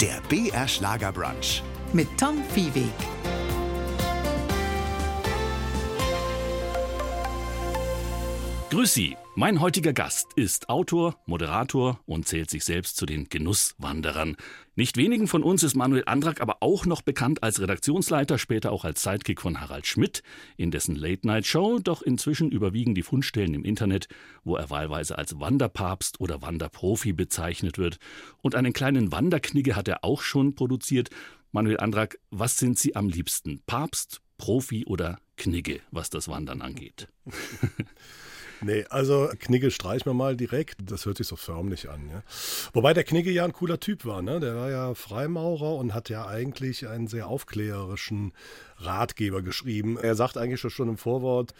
Der BR Schlagerbrunch. mit Tom Viehweg. Grüß Sie. Mein heutiger Gast ist Autor, Moderator und zählt sich selbst zu den Genusswanderern. Nicht wenigen von uns ist Manuel Andrak aber auch noch bekannt als Redaktionsleiter, später auch als Sidekick von Harald Schmidt in dessen Late-Night-Show, doch inzwischen überwiegen die Fundstellen im Internet, wo er wahlweise als Wanderpapst oder Wanderprofi bezeichnet wird. Und einen kleinen Wanderknigge hat er auch schon produziert. Manuel Andrak, was sind Sie am liebsten? Papst, Profi oder Knigge, was das Wandern angeht? Nee, also Knigge streichen wir mal direkt. Das hört sich so förmlich an. Ja? Wobei der Knigge ja ein cooler Typ war. Ne? Der war ja Freimaurer und hat ja eigentlich einen sehr aufklärerischen Ratgeber geschrieben. Er sagt eigentlich schon im Vorwort,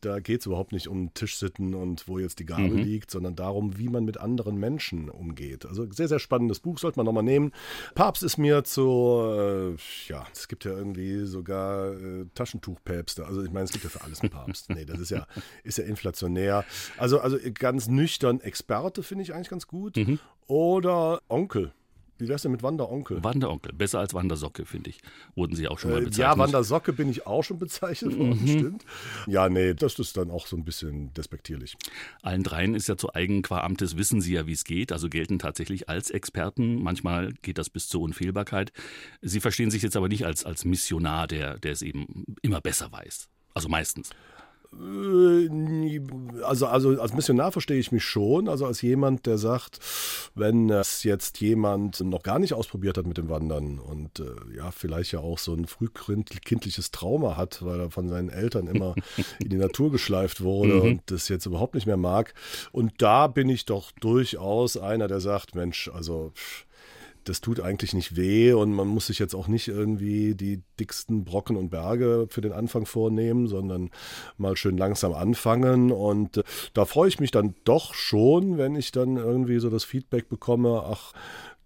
da geht es überhaupt nicht um Tischsitten und wo jetzt die Gabel Mhm. liegt, sondern darum, wie man mit anderen Menschen umgeht. Also sehr, sehr spannendes Buch, sollte man nochmal nehmen. Papst ist mir zu, äh, ja, es gibt ja irgendwie sogar äh, Taschentuchpäpste. Also ich meine, es gibt ja für alles einen Papst. Nee, das ist ja, ist ja inflationär. Also, also ganz nüchtern Experte finde ich eigentlich ganz gut. Mhm. Oder Onkel. Wie wär's denn mit Wanderonkel? Wanderonkel, besser als Wandersocke, finde ich. Wurden Sie auch schon mal Äh, bezeichnet. Ja, Wandersocke bin ich auch schon bezeichnet worden, Mhm. stimmt. Ja, nee, das ist dann auch so ein bisschen despektierlich. Allen dreien ist ja zu eigen qua Amtes, wissen sie ja, wie es geht, also gelten tatsächlich als Experten. Manchmal geht das bis zur Unfehlbarkeit. Sie verstehen sich jetzt aber nicht als, als Missionar, der, der es eben immer besser weiß. Also meistens. Äh, Also, also als Missionar verstehe ich mich schon, also als jemand, der sagt, wenn es jetzt jemand noch gar nicht ausprobiert hat mit dem Wandern und äh, ja, vielleicht ja auch so ein frühkindliches Trauma hat, weil er von seinen Eltern immer in die Natur geschleift wurde und das jetzt überhaupt nicht mehr mag. Und da bin ich doch durchaus einer, der sagt, Mensch, also pff, das tut eigentlich nicht weh und man muss sich jetzt auch nicht irgendwie die dicksten Brocken und Berge für den Anfang vornehmen, sondern mal schön langsam anfangen. Und äh, da freue ich mich dann doch schon, wenn ich dann irgendwie so das Feedback bekomme, ach,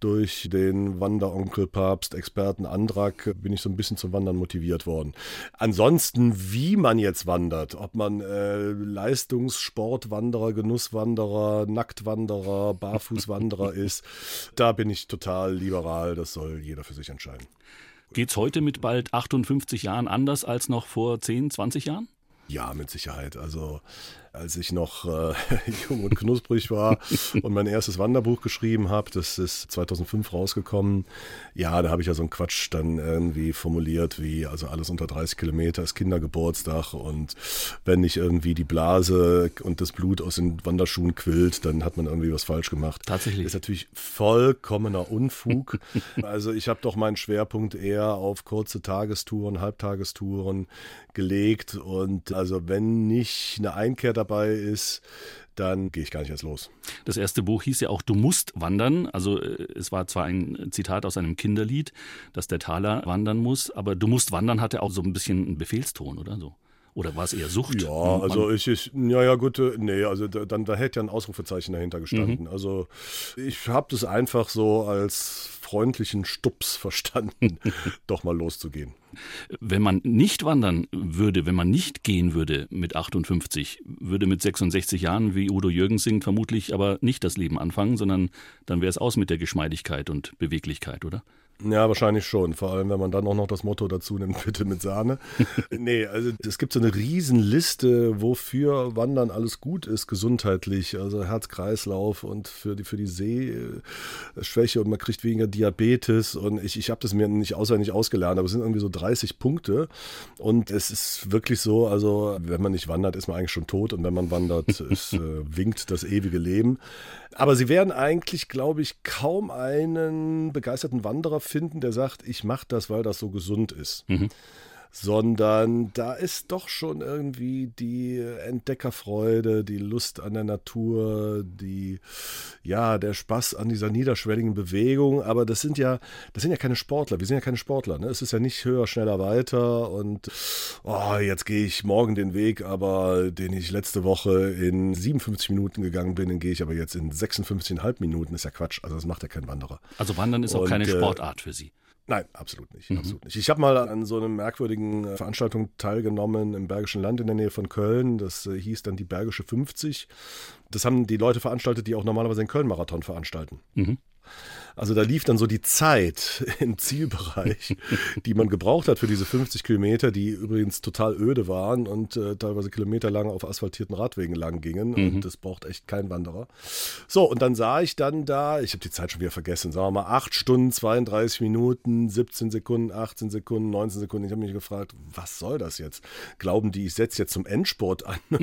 durch den Wanderonkel Papst Experten Andrak bin ich so ein bisschen zum Wandern motiviert worden. Ansonsten, wie man jetzt wandert, ob man äh, Leistungssportwanderer, Genusswanderer, Nacktwanderer, Barfußwanderer ist, da bin ich total liberal. Das soll jeder für sich entscheiden. Geht's heute mit bald 58 Jahren anders als noch vor 10, 20 Jahren? Ja, mit Sicherheit. Also als ich noch äh, jung und knusprig war und mein erstes Wanderbuch geschrieben habe, das ist 2005 rausgekommen. Ja, da habe ich ja so einen Quatsch dann irgendwie formuliert, wie also alles unter 30 Kilometer ist Kindergeburtstag und wenn nicht irgendwie die Blase und das Blut aus den Wanderschuhen quillt, dann hat man irgendwie was falsch gemacht. Tatsächlich. Ist natürlich vollkommener Unfug. also ich habe doch meinen Schwerpunkt eher auf kurze Tagestouren, Halbtagestouren gelegt und also wenn nicht eine Einkehr dabei ist, dann gehe ich gar nicht erst los. Das erste Buch hieß ja auch Du musst wandern. Also äh, es war zwar ein Zitat aus einem Kinderlied, dass der Taler wandern muss, aber Du musst wandern hatte auch so ein bisschen einen Befehlston, oder so? Oder war es eher Sucht? Ja, Man- also ich, ich ja, ja, gut, äh, nee, also da, dann, da hätte ja ein Ausrufezeichen dahinter gestanden. Also ich habe das einfach so als freundlichen Stups verstanden, doch mal loszugehen. Wenn man nicht wandern würde, wenn man nicht gehen würde mit 58, würde mit 66 Jahren, wie Udo Jürgens singt, vermutlich aber nicht das Leben anfangen, sondern dann wäre es aus mit der Geschmeidigkeit und Beweglichkeit, oder? Ja, wahrscheinlich schon. Vor allem, wenn man dann auch noch das Motto dazu nimmt, bitte mit Sahne. nee, also es gibt so eine Riesenliste, wofür Wandern alles gut ist, gesundheitlich. Also Herz-Kreislauf und für die, für die Sehschwäche und man kriegt weniger Diabetes. Und ich, ich habe das mir nicht auswendig ausgelernt, aber es sind irgendwie so 30 Punkte. Und es ist wirklich so, also wenn man nicht wandert, ist man eigentlich schon tot. Und wenn man wandert, es äh, winkt das ewige Leben. Aber sie werden eigentlich, glaube ich, kaum einen begeisterten Wanderer finden, der sagt, ich mache das, weil das so gesund ist. Sondern da ist doch schon irgendwie die Entdeckerfreude, die Lust an der Natur, die, ja, der Spaß an dieser niederschwelligen Bewegung. Aber das sind ja, das sind ja keine Sportler. Wir sind ja keine Sportler. Ne? Es ist ja nicht höher, schneller, weiter und oh, jetzt gehe ich morgen den Weg, aber den ich letzte Woche in 57 Minuten gegangen bin, den gehe ich aber jetzt in 56,5 Minuten. ist ja Quatsch. Also das macht ja kein Wanderer. Also Wandern ist auch Und, keine äh, Sportart für Sie. Nein, absolut nicht, absolut nicht. Ich habe mal an so einem merkwürdigen einmaligen Veranstaltung teilgenommen im Bergischen Land in der Nähe von Köln. Das äh, hieß dann die Bergische 50. Das haben die Leute veranstaltet, die auch normalerweise den Köln-Marathon veranstalten. Mhm. Also da lief dann so die Zeit im Zielbereich, die man gebraucht hat für diese 50 Kilometer, die übrigens total öde waren und äh, teilweise kilometerlang auf asphaltierten Radwegen lang gingen. Mhm. Und das braucht echt kein Wanderer. So, und dann sah ich dann da, ich habe die Zeit schon wieder vergessen, sagen wir mal 8 Stunden, 32 Minuten, 17 Sekunden, 18 Sekunden, 19 Sekunden. Ich habe mich gefragt, was soll das jetzt? Glauben die, ich setze jetzt zum Endsport an?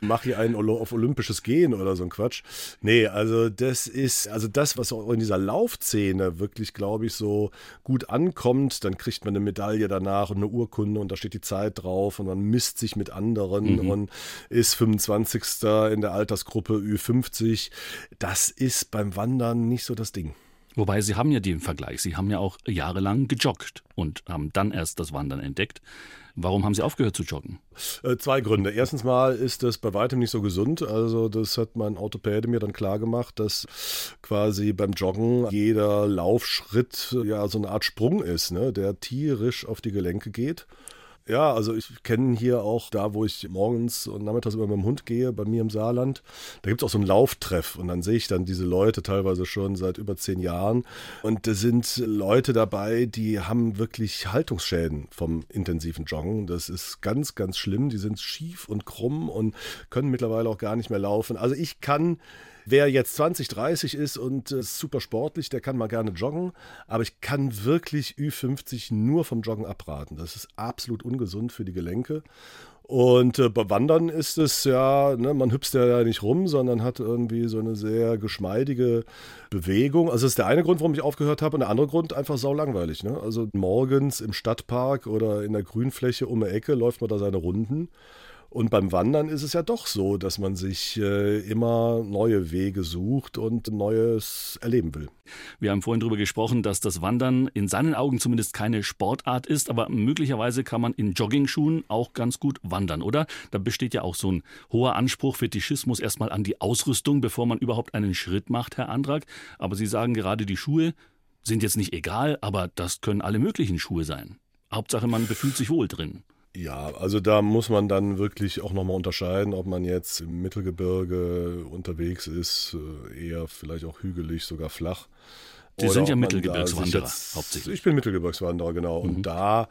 Mache hier einen auf olympisches Gehen oder so ein Quatsch? Nee, also das ist, also das, was auch in dieser Laufszene wirklich, glaube ich, so gut ankommt, dann kriegt man eine Medaille danach und eine Urkunde und da steht die Zeit drauf und man misst sich mit anderen mhm. und ist 25. in der Altersgruppe Ü50. Das ist beim Wandern nicht so das Ding. Wobei Sie haben ja den Vergleich. Sie haben ja auch jahrelang gejoggt und haben dann erst das Wandern entdeckt. Warum haben Sie aufgehört zu joggen? Äh, zwei Gründe. Erstens mal ist das bei weitem nicht so gesund. Also das hat mein Orthopäde mir dann klar gemacht, dass quasi beim Joggen jeder Laufschritt ja so eine Art Sprung ist, ne, der tierisch auf die Gelenke geht. Ja, also ich kenne hier auch da, wo ich morgens und nachmittags immer mit dem Hund gehe, bei mir im Saarland, da gibt es auch so einen Lauftreff und dann sehe ich dann diese Leute teilweise schon seit über zehn Jahren und da sind Leute dabei, die haben wirklich Haltungsschäden vom intensiven Joggen. Das ist ganz, ganz schlimm. Die sind schief und krumm und können mittlerweile auch gar nicht mehr laufen. Also ich kann Wer jetzt 20, 30 ist und äh, super sportlich, der kann mal gerne joggen. Aber ich kann wirklich Ü50 nur vom Joggen abraten. Das ist absolut ungesund für die Gelenke. Und äh, bei Wandern ist es ja, ne, man hüpft ja nicht rum, sondern hat irgendwie so eine sehr geschmeidige Bewegung. Also das ist der eine Grund, warum ich aufgehört habe. Und der andere Grund einfach sau langweilig. Ne? Also morgens im Stadtpark oder in der Grünfläche um die Ecke läuft man da seine Runden. Und beim Wandern ist es ja doch so, dass man sich äh, immer neue Wege sucht und Neues erleben will. Wir haben vorhin darüber gesprochen, dass das Wandern in seinen Augen zumindest keine Sportart ist, aber möglicherweise kann man in Joggingschuhen auch ganz gut wandern, oder? Da besteht ja auch so ein hoher Anspruch, Fetischismus erstmal an die Ausrüstung, bevor man überhaupt einen Schritt macht, Herr Andrack. Aber Sie sagen gerade, die Schuhe sind jetzt nicht egal, aber das können alle möglichen Schuhe sein. Hauptsache, man befühlt sich wohl drin. Ja, also da muss man dann wirklich auch nochmal unterscheiden, ob man jetzt im Mittelgebirge unterwegs ist, äh, eher vielleicht auch hügelig, sogar flach. Sie sind ja Mittelgebirgswanderer hauptsächlich. Ich bin Mittelgebirgswanderer, genau. Mhm. Und da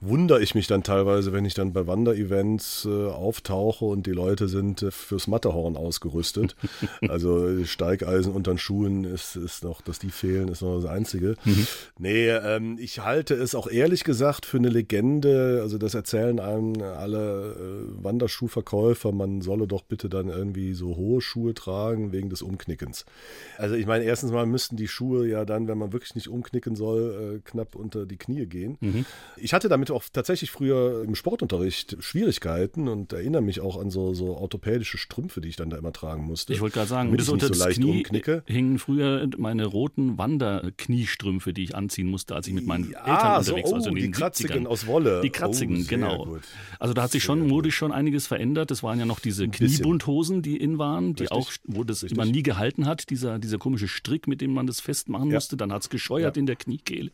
wundere ich mich dann teilweise, wenn ich dann bei Wanderevents äh, auftauche und die Leute sind äh, fürs Matterhorn ausgerüstet. also Steigeisen unter den Schuhen ist, ist noch, dass die fehlen, ist noch das Einzige. Mhm. Nee, ähm, ich halte es auch ehrlich gesagt für eine Legende. Also das erzählen einem alle äh, Wanderschuhverkäufer, man solle doch bitte dann irgendwie so hohe Schuhe tragen wegen des Umknickens. Also ich meine, erstens mal müssten die Schuhe ja dann, wenn man wirklich nicht umknicken soll, äh, knapp unter die Knie gehen. Mhm. Ich hatte damit auch tatsächlich früher im Sportunterricht Schwierigkeiten und erinnere mich auch an so, so orthopädische Strümpfe, die ich dann da immer tragen musste. Ich wollte gerade sagen, bis unter so das Knie umknicke. hingen früher meine roten Wanderkniestrümpfe, die ich anziehen musste, als ich mit meinen ja, Eltern so, unterwegs war. Also oh, die kratzigen 70ern. aus Wolle. Die kratzigen, oh, genau. Gut. Also da hat sich schon modisch schon einiges verändert. Das waren ja noch diese Kniebundhosen, die in waren, die Richtig. auch, wo das Richtig. man nie gehalten hat, dieser, dieser komische Strick, mit dem man das festmachen ja. musste. Dann hat es gescheuert ja. in der Kniekehle.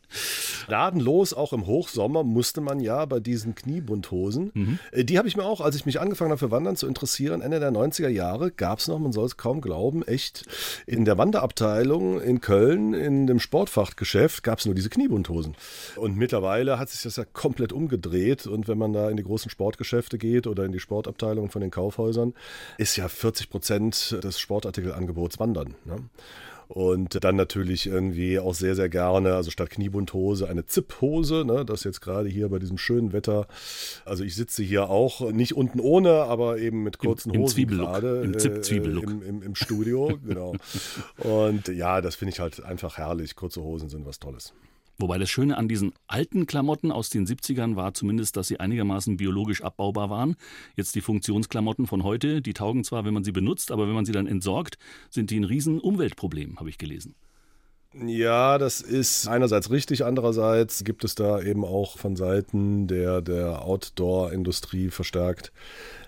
Ladenlos, auch im Hochsommer, musste man ja bei diesen Kniebundhosen. Mhm. Äh, die habe ich mir auch, als ich mich angefangen habe für Wandern zu interessieren, Ende der 90er Jahre, gab es noch, man soll es kaum glauben, echt in der Wanderabteilung in Köln, in dem Sportfachgeschäft, gab es nur diese Kniebundhosen. Und mittlerweile hat sich das ja komplett umgedreht. Und wenn man da in die großen Sportgeschäfte geht oder in die Sportabteilung von den Kaufhäusern, ist ja 40 Prozent des Sportartikelangebots Wandern. Ne? Und dann natürlich irgendwie auch sehr, sehr gerne, also statt Kniebundhose eine Zipphose, ne, das jetzt gerade hier bei diesem schönen Wetter. Also ich sitze hier auch nicht unten ohne, aber eben mit kurzen Im, im Hosen gerade. Im Zip-Zwiebellook. Äh, im, im, Im Studio, genau. Und ja, das finde ich halt einfach herrlich. Kurze Hosen sind was Tolles. Wobei das Schöne an diesen alten Klamotten aus den 70ern war zumindest, dass sie einigermaßen biologisch abbaubar waren. Jetzt die Funktionsklamotten von heute, die taugen zwar, wenn man sie benutzt, aber wenn man sie dann entsorgt, sind die ein riesen Umweltproblem, habe ich gelesen. Ja, das ist einerseits richtig, andererseits gibt es da eben auch von Seiten der, der Outdoor-Industrie verstärkt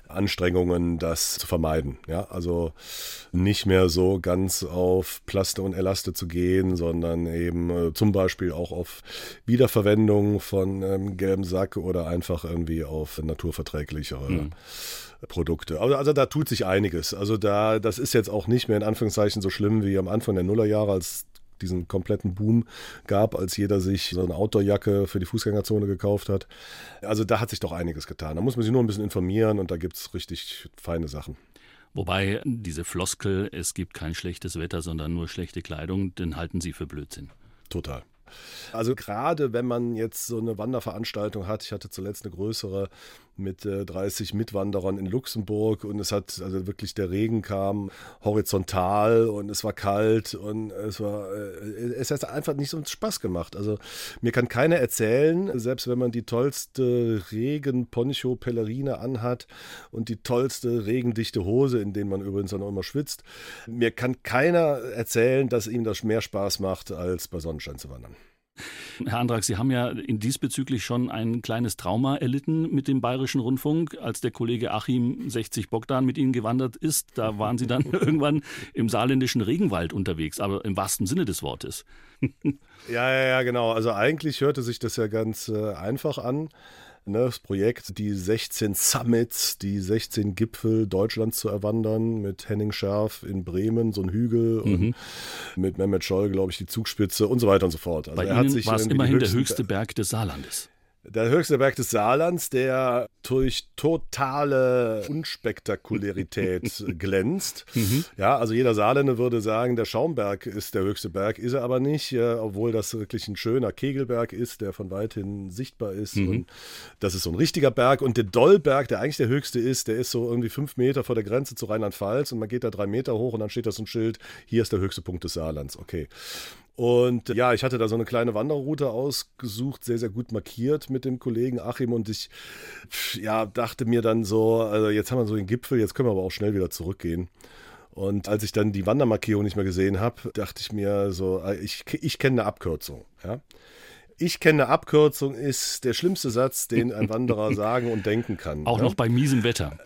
Anstrengungen, das zu vermeiden. Ja, also nicht mehr so ganz auf Plaste und Elaste zu gehen, sondern eben äh, zum Beispiel auch auf Wiederverwendung von ähm, gelbem Sack oder einfach irgendwie auf naturverträglichere mhm. Produkte. Also, also da tut sich einiges. Also da, das ist jetzt auch nicht mehr in Anführungszeichen so schlimm wie am Anfang der Nullerjahre, als diesen kompletten Boom gab, als jeder sich so eine Outdoor-Jacke für die Fußgängerzone gekauft hat. Also da hat sich doch einiges getan. Da muss man sich nur ein bisschen informieren und da gibt es richtig feine Sachen. Wobei diese Floskel, es gibt kein schlechtes Wetter, sondern nur schlechte Kleidung, den halten Sie für Blödsinn. Total. Also gerade wenn man jetzt so eine Wanderveranstaltung hat, ich hatte zuletzt eine größere mit äh, 30 Mitwanderern in Luxemburg und es hat also wirklich der Regen kam horizontal und es war kalt und es war äh, es hat einfach nicht so Spaß gemacht. Also mir kann keiner erzählen, selbst wenn man die tollste Regen-Poncho Pellerine anhat und die tollste regendichte Hose, in denen man übrigens dann auch immer schwitzt, mir kann keiner erzählen, dass ihm das mehr Spaß macht, als bei Sonnenschein zu wandern. Herr Andrack, Sie haben ja in diesbezüglich schon ein kleines Trauma erlitten mit dem Bayerischen Rundfunk, als der Kollege Achim 60 Bogdan mit Ihnen gewandert ist. Da waren Sie dann irgendwann im saarländischen Regenwald unterwegs, aber im wahrsten Sinne des Wortes. ja, ja, ja, genau. Also eigentlich hörte sich das ja ganz äh, einfach an ne, das Projekt, die 16 Summits, die 16 Gipfel Deutschlands zu erwandern, mit Henning Scherf in Bremen, so ein Hügel, mhm. und mit Mehmet Scholl, glaube ich, die Zugspitze und so weiter und so fort. Also Bei er Ihnen war es immerhin der höchste Berg des Saarlandes. Der höchste Berg des Saarlands, der durch totale Unspektakularität glänzt. Mhm. Ja, also jeder Saarländer würde sagen, der Schaumberg ist der höchste Berg, ist er aber nicht, äh, obwohl das wirklich ein schöner Kegelberg ist, der von weithin sichtbar ist. Mhm. Und das ist so ein richtiger Berg. Und der Dollberg, der eigentlich der höchste ist, der ist so irgendwie fünf Meter vor der Grenze zu Rheinland-Pfalz und man geht da drei Meter hoch und dann steht da so ein Schild, hier ist der höchste Punkt des Saarlands. Okay. Und ja, ich hatte da so eine kleine Wanderroute ausgesucht, sehr, sehr gut markiert mit dem Kollegen Achim und ich ja, dachte mir dann so, also jetzt haben wir so den Gipfel, jetzt können wir aber auch schnell wieder zurückgehen. Und als ich dann die Wandermarkierung nicht mehr gesehen habe, dachte ich mir so, äh, ich, ich kenne eine Abkürzung. Ja? Ich kenne eine Abkürzung ist der schlimmste Satz, den ein Wanderer sagen und denken kann. Auch ja? noch bei miesem Wetter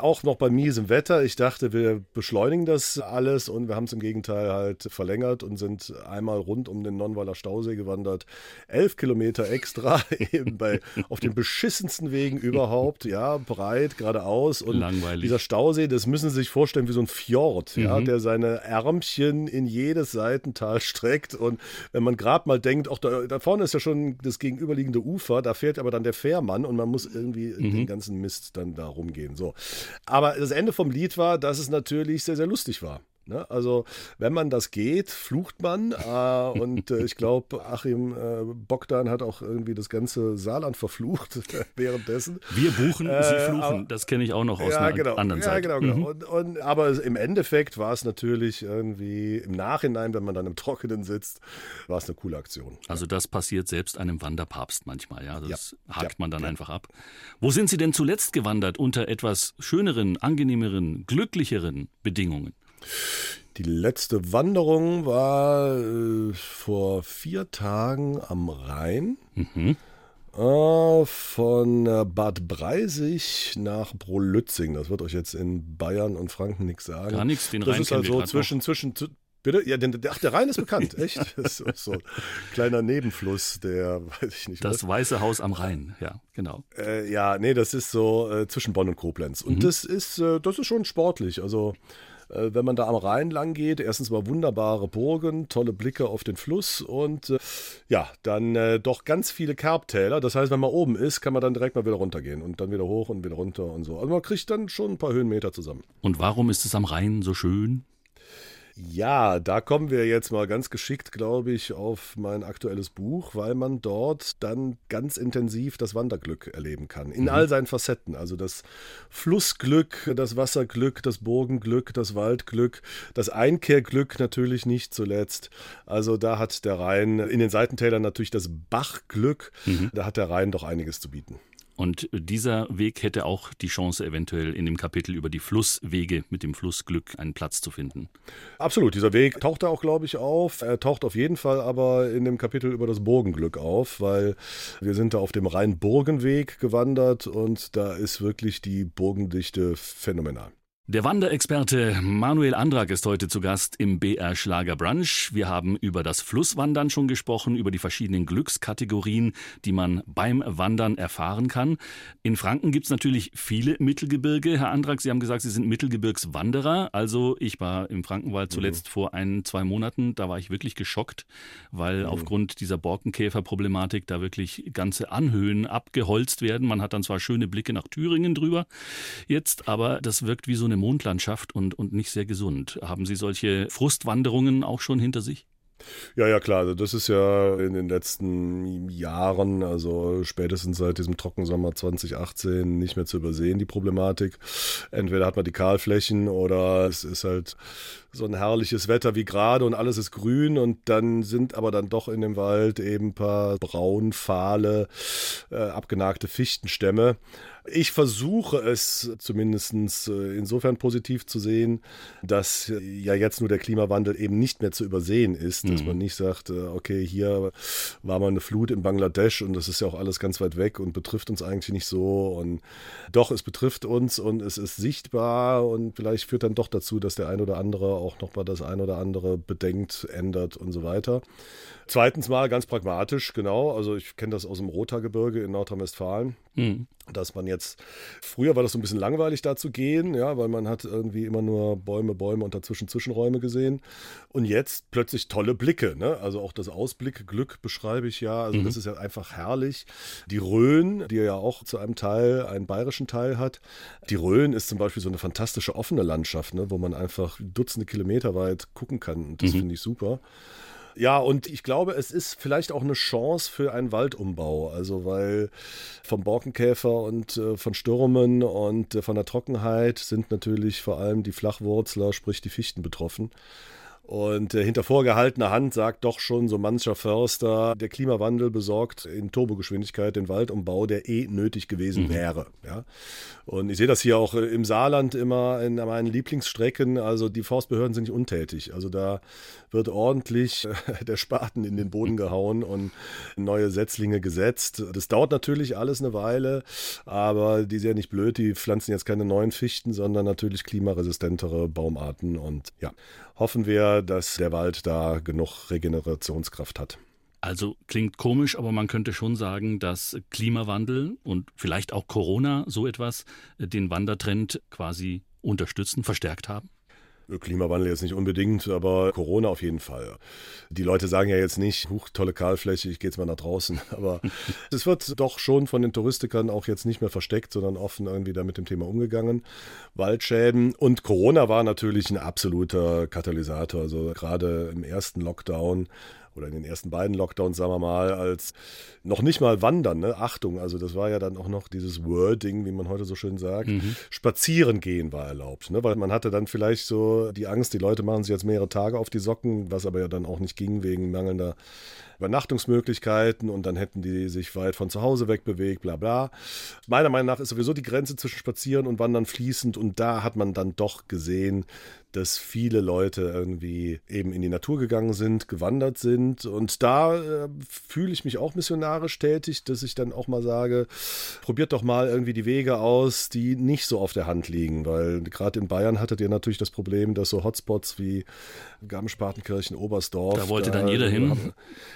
auch noch bei miesem Wetter. Ich dachte, wir beschleunigen das alles und wir haben es im Gegenteil halt verlängert und sind einmal rund um den Nonnweiler Stausee gewandert. Elf Kilometer extra, eben bei, auf den beschissensten Wegen überhaupt, ja, breit, geradeaus. Und Langweilig. dieser Stausee, das müssen Sie sich vorstellen wie so ein Fjord, mhm. ja, der seine Ärmchen in jedes Seitental streckt. Und wenn man gerade mal denkt, auch da, da, vorne ist ja schon das gegenüberliegende Ufer, da fährt aber dann der Fährmann und man muss irgendwie mhm. den ganzen Mist dann da rumgehen. So. Aber das Ende vom Lied war, dass es natürlich sehr, sehr lustig war. Ne? Also, wenn man das geht, flucht man. Äh, und äh, ich glaube, Achim äh, Bogdan hat auch irgendwie das ganze Saarland verflucht währenddessen. Wir buchen, äh, Sie fluchen. Aber, das kenne ich auch noch aus ja, einer genau, anderen ja. Genau, genau. Mhm. Und, und, aber im Endeffekt war es natürlich irgendwie im Nachhinein, wenn man dann im Trockenen sitzt, war es eine coole Aktion. Also, das passiert selbst einem Wanderpapst manchmal. Ja, das ja, hakt man dann einfach ab. Wo sind Sie denn zuletzt gewandert unter etwas schöneren, angenehmeren, glücklicheren Bedingungen? Die letzte Wanderung war äh, vor vier Tagen am Rhein. Mhm. Äh, von äh, Bad Breisig nach Brolützing. Das wird euch jetzt in Bayern und Franken nichts sagen. Gar nichts, den das Rhein ist also zwischen, zwischen, Bitte? Ja, denn, ach, der Rhein ist bekannt, echt? Das ist so ein kleiner Nebenfluss, der, weiß ich nicht. Das was. Weiße Haus am Rhein, ja, genau. Äh, ja, nee, das ist so äh, zwischen Bonn und Koblenz. Und mhm. das ist, äh, das ist schon sportlich. Also äh, wenn man da am Rhein lang geht. Erstens mal wunderbare Burgen, tolle Blicke auf den Fluss und äh, ja, dann äh, doch ganz viele Kerbtäler. Das heißt, wenn man oben ist, kann man dann direkt mal wieder runtergehen und dann wieder hoch und wieder runter und so. Also man kriegt dann schon ein paar Höhenmeter zusammen. Und warum ist es am Rhein so schön? Ja, da kommen wir jetzt mal ganz geschickt, glaube ich, auf mein aktuelles Buch, weil man dort dann ganz intensiv das Wanderglück erleben kann. In mhm. all seinen Facetten. Also das Flussglück, das Wasserglück, das Burgenglück, das Waldglück, das Einkehrglück natürlich nicht zuletzt. Also da hat der Rhein in den Seitentälern natürlich das Bachglück. Mhm. Da hat der Rhein doch einiges zu bieten. Und dieser Weg hätte auch die Chance, eventuell in dem Kapitel über die Flusswege mit dem Flussglück einen Platz zu finden. Absolut, dieser Weg taucht da auch, glaube ich, auf. Er taucht auf jeden Fall aber in dem Kapitel über das Burgenglück auf, weil wir sind da auf dem Rhein-Burgen-Weg gewandert und da ist wirklich die Burgendichte phänomenal. Der Wanderexperte Manuel Andrak ist heute zu Gast im BR Schlager Brunch. Wir haben über das Flusswandern schon gesprochen, über die verschiedenen Glückskategorien, die man beim Wandern erfahren kann. In Franken gibt es natürlich viele Mittelgebirge. Herr Andrak, Sie haben gesagt, Sie sind Mittelgebirgswanderer. Also ich war im Frankenwald mhm. zuletzt mhm. vor ein, zwei Monaten. Da war ich wirklich geschockt, weil mhm. aufgrund dieser Borkenkäferproblematik da wirklich ganze Anhöhen abgeholzt werden. Man hat dann zwar schöne Blicke nach Thüringen drüber jetzt, aber das wirkt wie so eine eine Mondlandschaft und, und nicht sehr gesund. Haben Sie solche Frustwanderungen auch schon hinter sich? Ja, ja, klar. Also das ist ja in den letzten Jahren, also spätestens seit diesem Trockensommer 2018, nicht mehr zu übersehen, die Problematik. Entweder hat man die Kahlflächen oder es ist halt so ein herrliches Wetter wie gerade und alles ist grün und dann sind aber dann doch in dem Wald eben ein paar braun, fahle, äh, abgenagte Fichtenstämme. Ich versuche es zumindest äh, insofern positiv zu sehen, dass ja jetzt nur der Klimawandel eben nicht mehr zu übersehen ist, dass mhm. man nicht sagt, äh, okay, hier war mal eine Flut in Bangladesch und das ist ja auch alles ganz weit weg und betrifft uns eigentlich nicht so und doch, es betrifft uns und es ist sichtbar und vielleicht führt dann doch dazu, dass der ein oder andere auch noch mal das ein oder andere bedenkt, ändert und so weiter. Zweitens mal ganz pragmatisch, genau. Also ich kenne das aus dem Rothaargebirge in Nordrhein-Westfalen, mhm. dass man jetzt, früher war das so ein bisschen langweilig da zu gehen, ja, weil man hat irgendwie immer nur Bäume, Bäume und dazwischen Zwischenräume gesehen. Und jetzt plötzlich tolle Blicke, ne? Also auch das Ausblickglück beschreibe ich ja. Also mhm. das ist ja einfach herrlich. Die Rhön, die ja auch zu einem Teil einen bayerischen Teil hat. Die Rhön ist zum Beispiel so eine fantastische offene Landschaft, ne? wo man einfach Dutzende Kilometer weit gucken kann. Und das mhm. finde ich super. Ja, und ich glaube, es ist vielleicht auch eine Chance für einen Waldumbau. Also, weil vom Borkenkäfer und äh, von Stürmen und äh, von der Trockenheit sind natürlich vor allem die Flachwurzler, sprich die Fichten betroffen. Und äh, hinter vorgehaltener Hand sagt doch schon so mancher Förster, der Klimawandel besorgt in Turbogeschwindigkeit den Waldumbau, der eh nötig gewesen mhm. wäre. Ja? Und ich sehe das hier auch äh, im Saarland immer in meinen Lieblingsstrecken. Also die Forstbehörden sind nicht untätig. Also da wird ordentlich äh, der Spaten in den Boden gehauen und neue Setzlinge gesetzt. Das dauert natürlich alles eine Weile, aber die sind ja nicht blöd. Die pflanzen jetzt keine neuen Fichten, sondern natürlich klimaresistentere Baumarten. Und ja, hoffen wir, dass der Wald da genug Regenerationskraft hat. Also klingt komisch, aber man könnte schon sagen, dass Klimawandel und vielleicht auch Corona so etwas äh, den Wandertrend quasi unterstützen, verstärkt haben? Klimawandel jetzt nicht unbedingt, aber Corona auf jeden Fall. Die Leute sagen ja jetzt nicht, huch, tolle Kahlfläche, ich gehe jetzt mal nach draußen. Aber es wird doch schon von den Touristikern auch jetzt nicht mehr versteckt, sondern offen irgendwie da mit dem Thema umgegangen. Waldschäden und Corona war natürlich ein absoluter Katalysator. Also gerade im ersten Lockdown oder in den ersten beiden Lockdowns, sagen wir mal, als noch nicht mal wandern, ne? Achtung, also das war ja dann auch noch dieses Wording, wie man heute so schön sagt. Mhm. Spazieren gehen war erlaubt, ne? Weil man hatte dann vielleicht so die Angst, die Leute machen sich jetzt mehrere Tage auf die Socken, was aber ja dann auch nicht ging wegen mangelnder Übernachtungsmöglichkeiten und dann hätten die sich weit von zu Hause wegbewegt, bla bla. Meiner Meinung nach ist sowieso die Grenze zwischen Spazieren und Wandern fließend und da hat man dann doch gesehen, dass viele Leute irgendwie eben in die Natur gegangen sind, gewandert sind. Und da äh, fühle ich mich auch missionarisch tätig, dass ich dann auch mal sage, probiert doch mal irgendwie die Wege aus, die nicht so auf der Hand liegen. Weil gerade in Bayern hattet ihr natürlich das Problem, dass so Hotspots wie Garmisch-Partenkirchen, Oberstdorf. Da wollte da, dann jeder hin.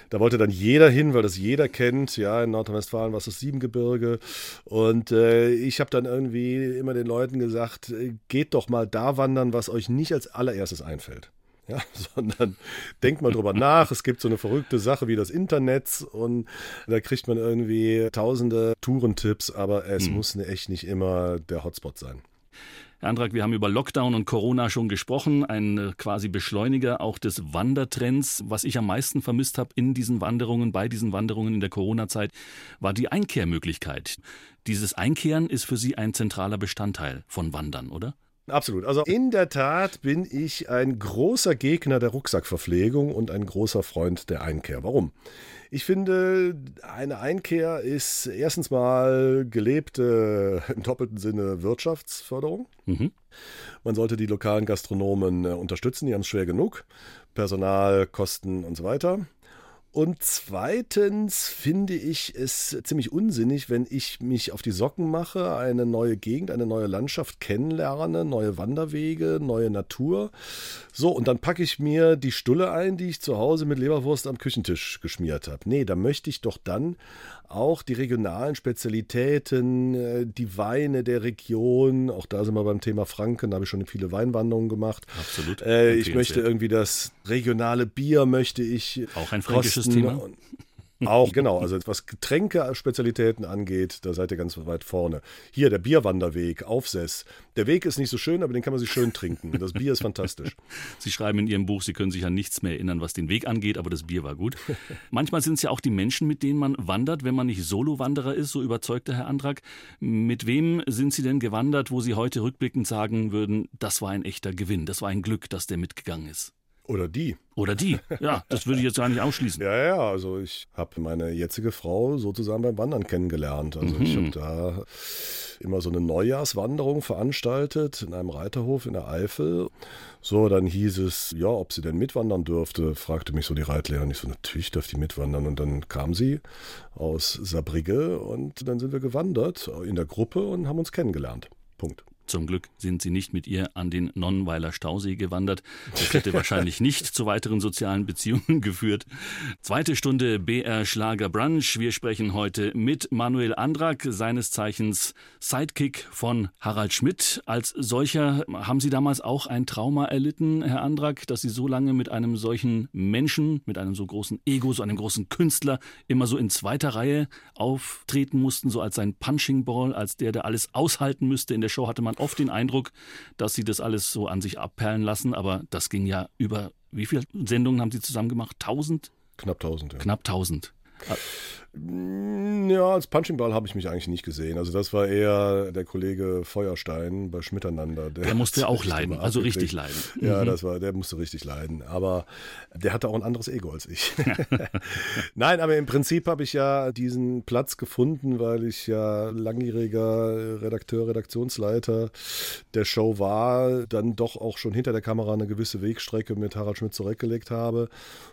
Da wollte dann jeder hin, weil das jeder kennt. Ja, in Nordrhein-Westfalen war es das Siebengebirge. Und äh, ich habe dann irgendwie immer den Leuten gesagt, äh, geht doch mal da wandern, was euch nicht als allererstes einfällt. Ja, sondern denkt mal drüber nach. Es gibt so eine verrückte Sache wie das Internet und da kriegt man irgendwie tausende Tourentipps, aber es hm. muss echt nicht immer der Hotspot sein. Herr Antrag, wir haben über Lockdown und Corona schon gesprochen, ein äh, quasi Beschleuniger auch des Wandertrends. Was ich am meisten vermisst habe in diesen Wanderungen, bei diesen Wanderungen in der Corona-Zeit, war die Einkehrmöglichkeit. Dieses Einkehren ist für Sie ein zentraler Bestandteil von Wandern, oder? Absolut. Also in der Tat bin ich ein großer Gegner der Rucksackverpflegung und ein großer Freund der Einkehr. Warum? Ich finde, eine Einkehr ist erstens mal gelebte, im doppelten Sinne, Wirtschaftsförderung. Mhm. Man sollte die lokalen Gastronomen äh, unterstützen, die haben es schwer genug. Personal, Kosten und so weiter. Und zweitens finde ich es ziemlich unsinnig, wenn ich mich auf die Socken mache, eine neue Gegend, eine neue Landschaft kennenlerne, neue Wanderwege, neue Natur. So, und dann packe ich mir die Stulle ein, die ich zu Hause mit Leberwurst am Küchentisch geschmiert habe. Nee, da möchte ich doch dann auch die regionalen Spezialitäten, äh, die Weine der Region, auch da sind wir beim Thema Franken, da habe ich schon viele Weinwanderungen gemacht. Absolut. Äh, ich möchte irgendwie das regionale Bier möchte ich auch ein fränkisches Thema. Auch, genau. Also was Getränke-Spezialitäten angeht, da seid ihr ganz weit vorne. Hier, der Bierwanderweg, Aufsess. Der Weg ist nicht so schön, aber den kann man sich schön trinken. Das Bier ist fantastisch. Sie schreiben in Ihrem Buch, Sie können sich an nichts mehr erinnern, was den Weg angeht, aber das Bier war gut. Manchmal sind es ja auch die Menschen, mit denen man wandert, wenn man nicht Solo-Wanderer ist, so überzeugt der Herr Antrag. Mit wem sind Sie denn gewandert, wo Sie heute rückblickend sagen würden, das war ein echter Gewinn, das war ein Glück, dass der mitgegangen ist? Oder die. Oder die. Ja, das würde ich jetzt gar nicht ausschließen. Ja, ja, also ich habe meine jetzige Frau sozusagen beim Wandern kennengelernt. Also mhm. ich habe da immer so eine Neujahrswanderung veranstaltet in einem Reiterhof in der Eifel. So, dann hieß es, ja, ob sie denn mitwandern dürfte, fragte mich so die Reitlehrerin. Ich so, natürlich darf die mitwandern. Und dann kam sie aus Saarbrücke und dann sind wir gewandert in der Gruppe und haben uns kennengelernt. Punkt. Zum Glück sind sie nicht mit ihr an den Nonnenweiler Stausee gewandert. Das hätte wahrscheinlich nicht zu weiteren sozialen Beziehungen geführt. Zweite Stunde BR Schlager Brunch. Wir sprechen heute mit Manuel Andrak, seines Zeichens Sidekick von Harald Schmidt. Als solcher haben Sie damals auch ein Trauma erlitten, Herr Andrak, dass Sie so lange mit einem solchen Menschen, mit einem so großen Ego, so einem großen Künstler immer so in zweiter Reihe auftreten mussten, so als sein Punching Ball, als der, der alles aushalten müsste. In der Show hatte man oft den Eindruck, dass sie das alles so an sich abperlen lassen, aber das ging ja über, wie viele Sendungen haben sie zusammen gemacht? Tausend? Knapp tausend, ja. Knapp tausend. Mm, ja, als Punching Ball habe ich mich eigentlich nicht gesehen. Also das war eher der Kollege Feuerstein bei Schmiteinander. Der, der musste auch leiden, also richtig leiden. Ja, mhm. das war, der musste richtig leiden. Aber der hatte auch ein anderes Ego als ich. Nein, aber im Prinzip habe ich ja diesen Platz gefunden, weil ich ja langjähriger Redakteur, Redaktionsleiter der Show war, dann doch auch schon hinter der Kamera eine gewisse Wegstrecke mit Harald Schmidt zurückgelegt habe.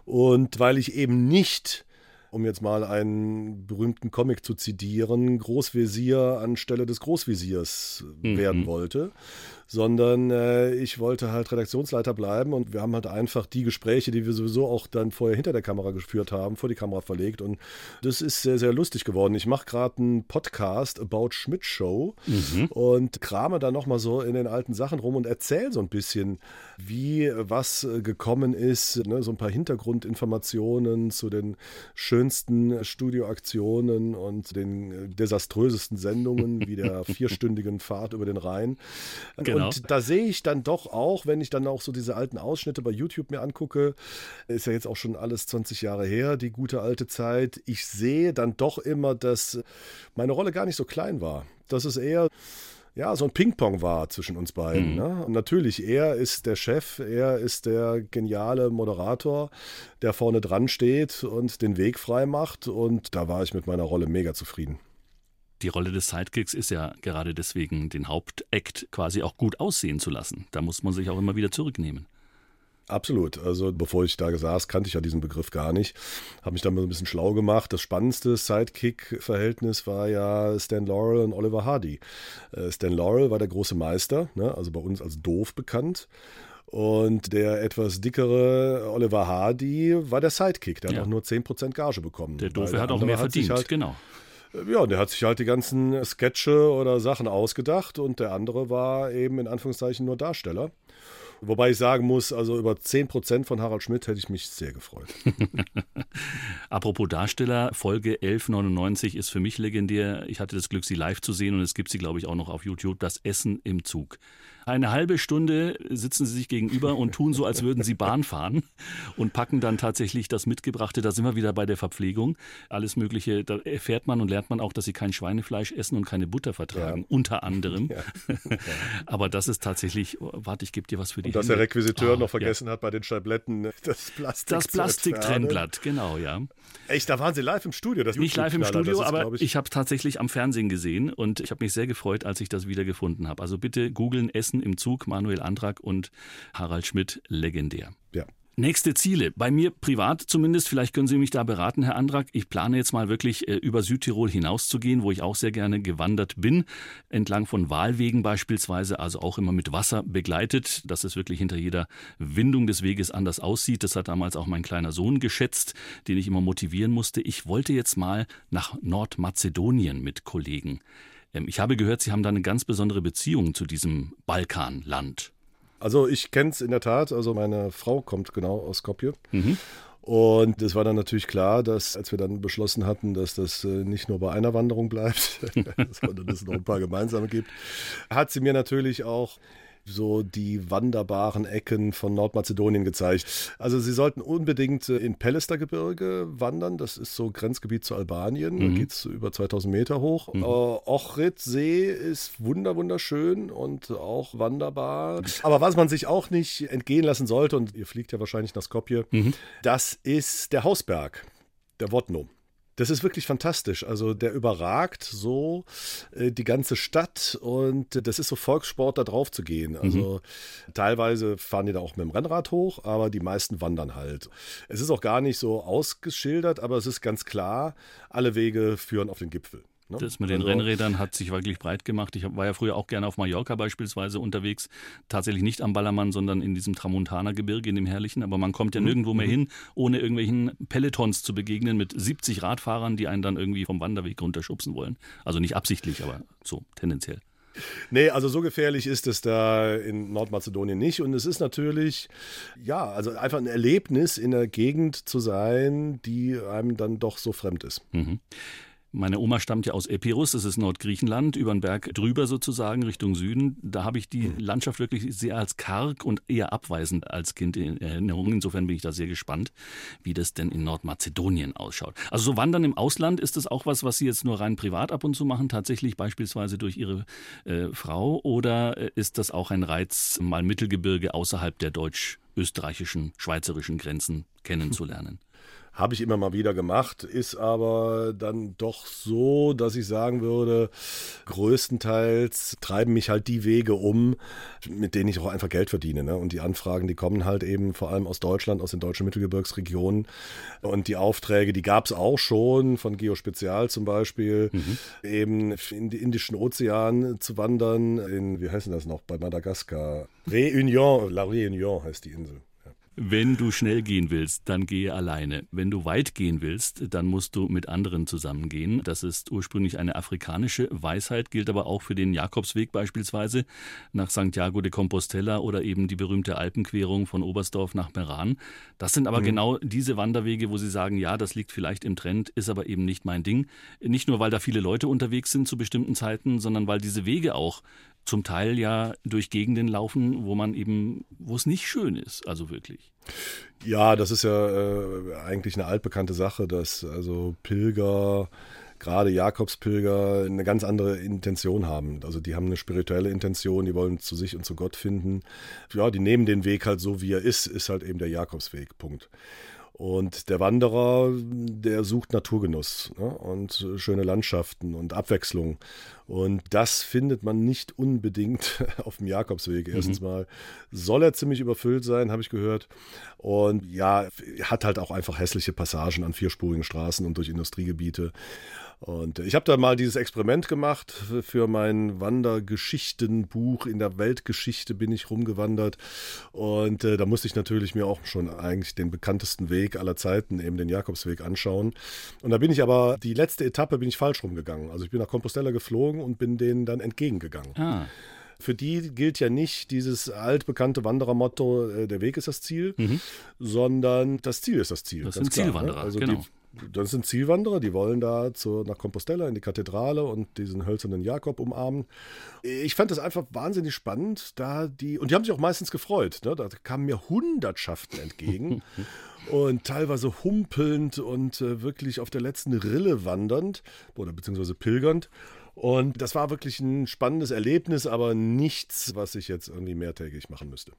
Und weil ich eben nicht um jetzt mal einen berühmten Comic zu zitieren, Großvezier anstelle des Großveziers mhm. werden wollte, sondern äh, ich wollte halt Redaktionsleiter bleiben und wir haben halt einfach die Gespräche, die wir sowieso auch dann vorher hinter der Kamera geführt haben, vor die Kamera verlegt und das ist sehr, sehr lustig geworden. Ich mache gerade einen Podcast About Schmidt Show mhm. und krame da nochmal so in den alten Sachen rum und erzähle so ein bisschen, wie was gekommen ist, ne, so ein paar Hintergrundinformationen zu den schönsten Studioaktionen und den desaströsesten Sendungen, wie der vierstündigen Fahrt über den Rhein. Genau. Und da sehe ich dann doch auch, wenn ich dann auch so diese alten Ausschnitte bei YouTube mir angucke, ist ja jetzt auch schon alles 20 Jahre her, die gute alte Zeit. Ich sehe dann doch immer, dass meine Rolle gar nicht so klein war. Dass es eher ja, so ein Ping-Pong war zwischen uns beiden. Mhm. Ne? Und natürlich, er ist der Chef, er ist der geniale Moderator, der vorne dran steht und den Weg frei macht. Und da war ich mit meiner Rolle mega zufrieden die Rolle des Sidekicks ist ja gerade deswegen, den Hauptakt quasi auch gut aussehen zu lassen. Da muss man sich auch immer wieder zurücknehmen. Absolut. Also bevor ich da saß, kannte ich ja diesen Begriff gar nicht. Habe mich da mal ein bisschen schlau gemacht. Das spannendste Sidekick-Verhältnis war ja Stan Laurel und Oliver Hardy. Äh, Stan Laurel war der große Meister, ne? also bei uns als doof bekannt. Und der etwas dickere Oliver Hardy war der Sidekick. Der ja. hat auch nur 10% Gage bekommen. Der Doofe hat auch mehr verdient, halt, genau. Ja, der hat sich halt die ganzen Sketche oder Sachen ausgedacht und der andere war eben in Anführungszeichen nur Darsteller. Wobei ich sagen muss, also über 10% von Harald Schmidt hätte ich mich sehr gefreut. Apropos Darsteller, Folge 1199 ist für mich legendär. Ich hatte das Glück, sie live zu sehen und es gibt sie, glaube ich, auch noch auf YouTube. Das Essen im Zug. Eine halbe Stunde sitzen sie sich gegenüber und tun so, als würden sie Bahn fahren und packen dann tatsächlich das Mitgebrachte. Da sind wir wieder bei der Verpflegung. Alles Mögliche, da erfährt man und lernt man auch, dass sie kein Schweinefleisch essen und keine Butter vertragen, ja. unter anderem. Ja. Aber das ist tatsächlich, warte, ich gebe dir was für die Und dass Hände. der Requisiteur oh, noch vergessen ja. hat, bei den Schabletten das Plastik Das Plastiktrennblatt, genau, ja. Echt, da waren sie live im Studio. Das Nicht live im Studio, ist, aber ich, ich habe tatsächlich am Fernsehen gesehen und ich habe mich sehr gefreut, als ich das wieder gefunden habe. Also bitte googeln Essen im Zug, Manuel Antrag und Harald Schmidt, legendär. Ja. Nächste Ziele. Bei mir privat zumindest, vielleicht können Sie mich da beraten, Herr Andrak. Ich plane jetzt mal wirklich äh, über Südtirol hinauszugehen, wo ich auch sehr gerne gewandert bin. Entlang von Wahlwegen beispielsweise, also auch immer mit Wasser begleitet, dass es wirklich hinter jeder Windung des Weges anders aussieht. Das hat damals auch mein kleiner Sohn geschätzt, den ich immer motivieren musste. Ich wollte jetzt mal nach Nordmazedonien mit Kollegen. Ähm, ich habe gehört, Sie haben da eine ganz besondere Beziehung zu diesem Balkanland. Also ich kenne es in der Tat. Also meine Frau kommt genau aus Skopje. Mhm. Und es war dann natürlich klar, dass als wir dann beschlossen hatten, dass das äh, nicht nur bei einer Wanderung bleibt, sondern dass es noch ein paar gemeinsame gibt, hat sie mir natürlich auch so die wanderbaren Ecken von Nordmazedonien gezeigt. Also sie sollten unbedingt äh, in Pellestergebirge wandern. Das ist so Grenzgebiet zu Albanien. Mhm. Da geht es über 2000 Meter hoch. Mhm. Äh, Ochridsee ist wunder wunderschön und auch wanderbar. Aber was man sich auch nicht entgehen lassen sollte, und ihr fliegt ja wahrscheinlich nach Skopje, mhm. das ist der Hausberg, der Wodno. Das ist wirklich fantastisch. Also der überragt so äh, die ganze Stadt und das ist so Volkssport, da drauf zu gehen. Also mhm. teilweise fahren die da auch mit dem Rennrad hoch, aber die meisten wandern halt. Es ist auch gar nicht so ausgeschildert, aber es ist ganz klar, alle Wege führen auf den Gipfel. Ne? Das mit den also, Rennrädern hat sich wirklich breit gemacht. Ich war ja früher auch gerne auf Mallorca beispielsweise unterwegs. Tatsächlich nicht am Ballermann, sondern in diesem Tramontana-Gebirge, in dem herrlichen. Aber man kommt ja mhm. nirgendwo mehr mhm. hin, ohne irgendwelchen Pelotons zu begegnen mit 70 Radfahrern, die einen dann irgendwie vom Wanderweg runterschubsen wollen. Also nicht absichtlich, aber so tendenziell. Nee, also so gefährlich ist es da in Nordmazedonien nicht. Und es ist natürlich, ja, also einfach ein Erlebnis, in der Gegend zu sein, die einem dann doch so fremd ist. Mhm. Meine Oma stammt ja aus Epirus, das ist Nordgriechenland, über den Berg drüber sozusagen Richtung Süden. Da habe ich die mhm. Landschaft wirklich sehr als karg und eher abweisend als Kind in Erinnerung. Insofern bin ich da sehr gespannt, wie das denn in Nordmazedonien ausschaut. Also so Wandern im Ausland, ist das auch was, was Sie jetzt nur rein privat ab und zu machen, tatsächlich beispielsweise durch Ihre äh, Frau? Oder äh, ist das auch ein Reiz, mal Mittelgebirge außerhalb der deutsch-österreichischen, schweizerischen Grenzen kennenzulernen? Habe ich immer mal wieder gemacht, ist aber dann doch so, dass ich sagen würde, größtenteils treiben mich halt die Wege um, mit denen ich auch einfach Geld verdiene. Ne? Und die Anfragen, die kommen halt eben vor allem aus Deutschland, aus den deutschen Mittelgebirgsregionen. Und die Aufträge, die gab es auch schon von Geospezial zum Beispiel, mhm. eben in den Indischen Ozean zu wandern, in, wie heißt denn das noch, bei Madagaskar? Réunion, La Réunion heißt die Insel. Wenn du schnell gehen willst, dann gehe alleine. Wenn du weit gehen willst, dann musst du mit anderen zusammengehen. Das ist ursprünglich eine afrikanische Weisheit, gilt aber auch für den Jakobsweg beispielsweise nach Santiago de Compostela oder eben die berühmte Alpenquerung von Oberstdorf nach Meran. Das sind aber mhm. genau diese Wanderwege, wo sie sagen, ja, das liegt vielleicht im Trend, ist aber eben nicht mein Ding. Nicht nur, weil da viele Leute unterwegs sind zu bestimmten Zeiten, sondern weil diese Wege auch zum Teil ja durch Gegenden laufen, wo man eben, wo es nicht schön ist, also wirklich. Ja, das ist ja äh, eigentlich eine altbekannte Sache, dass also Pilger, gerade Jakobspilger, eine ganz andere Intention haben. Also die haben eine spirituelle Intention, die wollen zu sich und zu Gott finden. Ja, die nehmen den Weg halt so, wie er ist, ist halt eben der Jakobsweg, Punkt. Und der Wanderer, der sucht Naturgenuss ne? und schöne Landschaften und Abwechslung. Und das findet man nicht unbedingt auf dem Jakobsweg. Erstens mhm. mal soll er ziemlich überfüllt sein, habe ich gehört. Und ja, hat halt auch einfach hässliche Passagen an vierspurigen Straßen und durch Industriegebiete. Und ich habe da mal dieses Experiment gemacht für mein Wandergeschichtenbuch. In der Weltgeschichte bin ich rumgewandert. Und äh, da musste ich natürlich mir auch schon eigentlich den bekanntesten Weg aller Zeiten, eben den Jakobsweg, anschauen. Und da bin ich aber, die letzte Etappe bin ich falsch rumgegangen. Also ich bin nach Compostela geflogen und bin denen dann entgegengegangen. Ah. Für die gilt ja nicht dieses altbekannte Wanderermotto, äh, der Weg ist das Ziel, mhm. sondern das Ziel ist das Ziel. Das sind klar, ne? Zielwanderer, Also genau. die das sind Zielwanderer, die wollen da zu, nach Compostela in die Kathedrale und diesen hölzernen Jakob umarmen. Ich fand das einfach wahnsinnig spannend, da die, und die haben sich auch meistens gefreut. Ne? Da kamen mir Hundertschaften entgegen und teilweise humpelnd und äh, wirklich auf der letzten Rille wandernd oder beziehungsweise pilgernd. Und das war wirklich ein spannendes Erlebnis, aber nichts, was ich jetzt irgendwie mehrtägig machen müsste.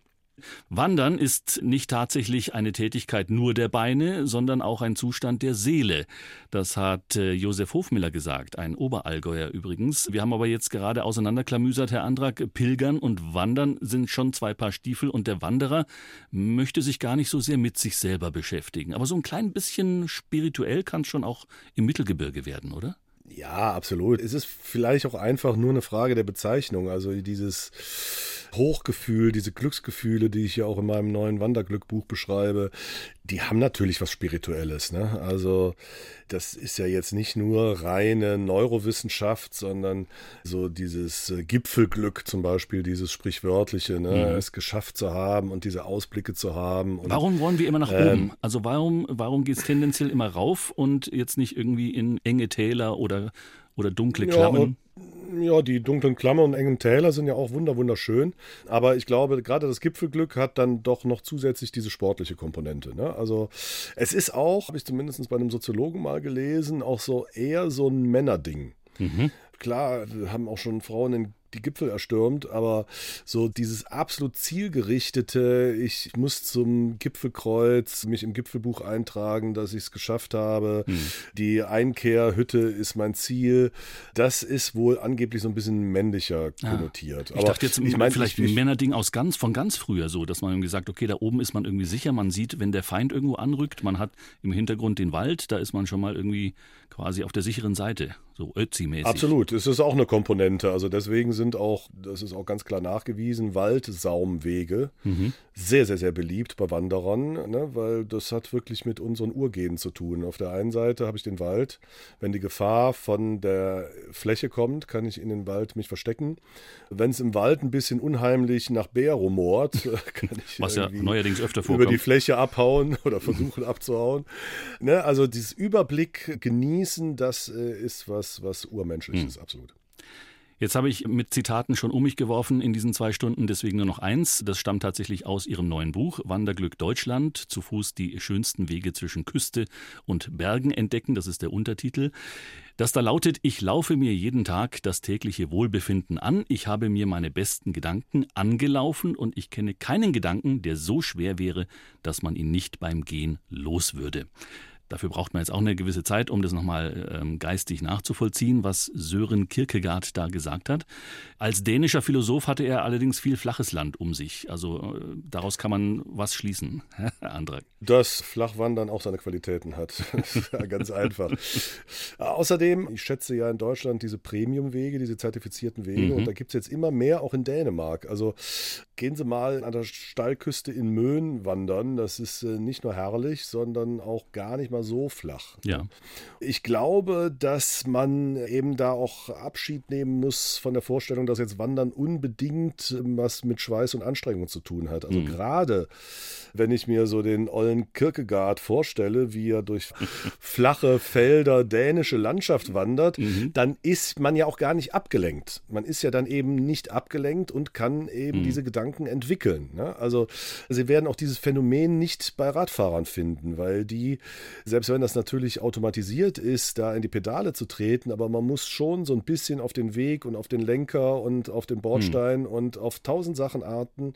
Wandern ist nicht tatsächlich eine Tätigkeit nur der Beine, sondern auch ein Zustand der Seele. Das hat äh, Josef Hofmiller gesagt, ein Oberallgäuer übrigens. Wir haben aber jetzt gerade auseinanderklamüsert, Herr Andrak. Pilgern und Wandern sind schon zwei Paar Stiefel und der Wanderer möchte sich gar nicht so sehr mit sich selber beschäftigen. Aber so ein klein bisschen spirituell kann es schon auch im Mittelgebirge werden, oder? Ja, absolut. Es ist vielleicht auch einfach nur eine Frage der Bezeichnung. Also dieses Hochgefühl, diese Glücksgefühle, die ich ja auch in meinem neuen Wanderglückbuch beschreibe, die haben natürlich was Spirituelles. Ne? Also das ist ja jetzt nicht nur reine Neurowissenschaft, sondern so dieses äh, Gipfelglück zum Beispiel, dieses sprichwörtliche, ne? Mhm. es geschafft zu haben und diese Ausblicke zu haben. Und, warum wollen wir immer nach ähm, oben? Also warum, warum geht es tendenziell immer rauf und jetzt nicht irgendwie in enge Täler oder, oder dunkle Klammern? Ja, ja, die dunklen Klammern und engen Täler sind ja auch wunderschön. Aber ich glaube, gerade das Gipfelglück hat dann doch noch zusätzlich diese sportliche Komponente. Ne? Also es ist auch, habe ich zumindest bei einem Soziologen mal gelesen, auch so eher so ein Männerding. Mhm. Klar, haben auch schon Frauen in die Gipfel erstürmt, aber so dieses absolut zielgerichtete, ich muss zum Gipfelkreuz mich im Gipfelbuch eintragen, dass ich es geschafft habe, hm. die Einkehrhütte ist mein Ziel, das ist wohl angeblich so ein bisschen männlicher konnotiert. Ich aber dachte jetzt, ich mein, vielleicht ein Männerding aus ganz, von ganz früher so, dass man irgendwie sagt, okay, da oben ist man irgendwie sicher, man sieht, wenn der Feind irgendwo anrückt, man hat im Hintergrund den Wald, da ist man schon mal irgendwie quasi auf der sicheren Seite, so Ötzi-mäßig. Absolut, es ist auch eine Komponente, also deswegen sind auch, das ist auch ganz klar nachgewiesen, Waldsaumwege mhm. sehr, sehr, sehr beliebt bei Wanderern, ne, weil das hat wirklich mit unseren Urgenen zu tun. Auf der einen Seite habe ich den Wald, wenn die Gefahr von der Fläche kommt, kann ich in den Wald mich verstecken. Wenn es im Wald ein bisschen unheimlich nach Bär rumort, kann ich Was ja neuerdings öfter vorkommt. über die Fläche abhauen oder versuchen abzuhauen. Ne, also dieses Überblick genießen, das äh, ist was, was urmenschliches, mhm. absolut. Jetzt habe ich mit Zitaten schon um mich geworfen in diesen zwei Stunden, deswegen nur noch eins. Das stammt tatsächlich aus Ihrem neuen Buch Wanderglück Deutschland. Zu Fuß die schönsten Wege zwischen Küste und Bergen entdecken. Das ist der Untertitel. Das da lautet, ich laufe mir jeden Tag das tägliche Wohlbefinden an. Ich habe mir meine besten Gedanken angelaufen und ich kenne keinen Gedanken, der so schwer wäre, dass man ihn nicht beim Gehen los würde. Dafür braucht man jetzt auch eine gewisse Zeit, um das nochmal ähm, geistig nachzuvollziehen, was Sören Kierkegaard da gesagt hat. Als dänischer Philosoph hatte er allerdings viel flaches Land um sich. Also äh, daraus kann man was schließen, Andrak. Dass Flachwandern auch seine Qualitäten hat. ganz einfach. Außerdem, ich schätze ja in Deutschland diese Premium-Wege, diese zertifizierten Wege. Mhm. Und da gibt es jetzt immer mehr auch in Dänemark. Also gehen Sie mal an der Steilküste in Möhn wandern. Das ist äh, nicht nur herrlich, sondern auch gar nicht mal so flach. Ja. Ich glaube, dass man eben da auch Abschied nehmen muss von der Vorstellung, dass jetzt Wandern unbedingt was mit Schweiß und Anstrengung zu tun hat. Also mhm. gerade wenn ich mir so den ollen Kierkegaard vorstelle, wie er durch flache Felder dänische Landschaft wandert, mhm. dann ist man ja auch gar nicht abgelenkt. Man ist ja dann eben nicht abgelenkt und kann eben mhm. diese Gedanken entwickeln. Ne? Also Sie werden auch dieses Phänomen nicht bei Radfahrern finden, weil die, selbst wenn das natürlich automatisiert ist, da in die Pedale zu treten, aber man muss schon so ein bisschen auf den Weg und auf den Lenker und auf den Bordstein mhm. und auf tausend Sachen arten